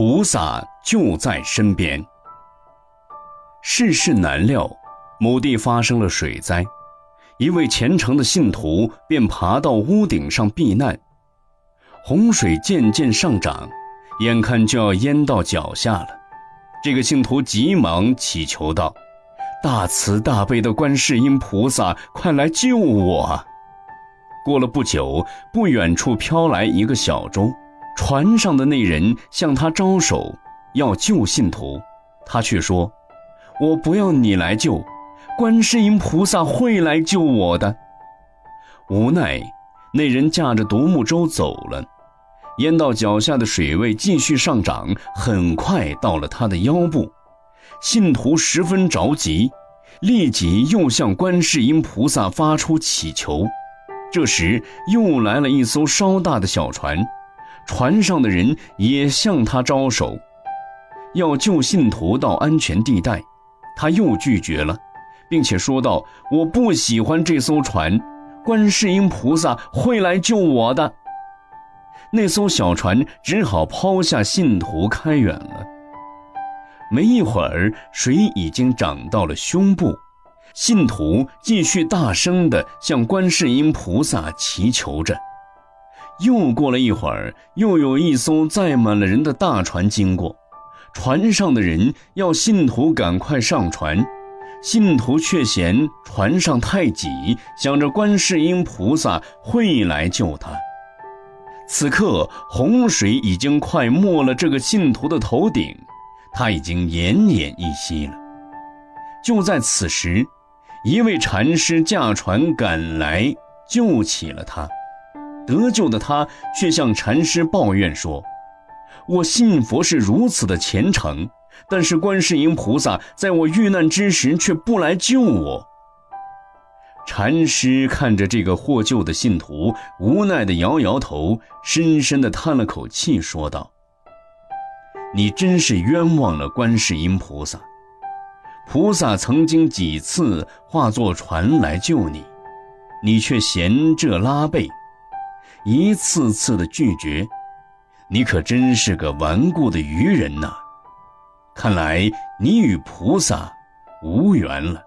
菩萨就在身边。世事难料，某地发生了水灾，一位虔诚的信徒便爬到屋顶上避难。洪水渐渐上涨，眼看就要淹到脚下了。这个信徒急忙祈求道：“大慈大悲的观世音菩萨，快来救我！”过了不久，不远处飘来一个小舟。船上的那人向他招手，要救信徒，他却说：“我不要你来救，观世音菩萨会来救我的。”无奈，那人驾着独木舟走了，淹到脚下的水位继续上涨，很快到了他的腰部。信徒十分着急，立即又向观世音菩萨发出祈求。这时，又来了一艘稍大的小船。船上的人也向他招手，要救信徒到安全地带，他又拒绝了，并且说道：“我不喜欢这艘船，观世音菩萨会来救我的。”那艘小船只好抛下信徒开远了。没一会儿，水已经涨到了胸部，信徒继续大声地向观世音菩萨祈求着。又过了一会儿，又有一艘载满了人的大船经过，船上的人要信徒赶快上船，信徒却嫌船上太挤，想着观世音菩萨会来救他。此刻洪水已经快没了这个信徒的头顶，他已经奄奄一息了。就在此时，一位禅师驾船赶来，救起了他。得救的他却向禅师抱怨说：“我信佛是如此的虔诚，但是观世音菩萨在我遇难之时却不来救我。”禅师看着这个获救的信徒，无奈地摇摇头，深深地叹了口气，说道：“你真是冤枉了观世音菩萨。菩萨曾经几次化作船来救你，你却嫌这拉背。”一次次的拒绝，你可真是个顽固的愚人呐！看来你与菩萨无缘了。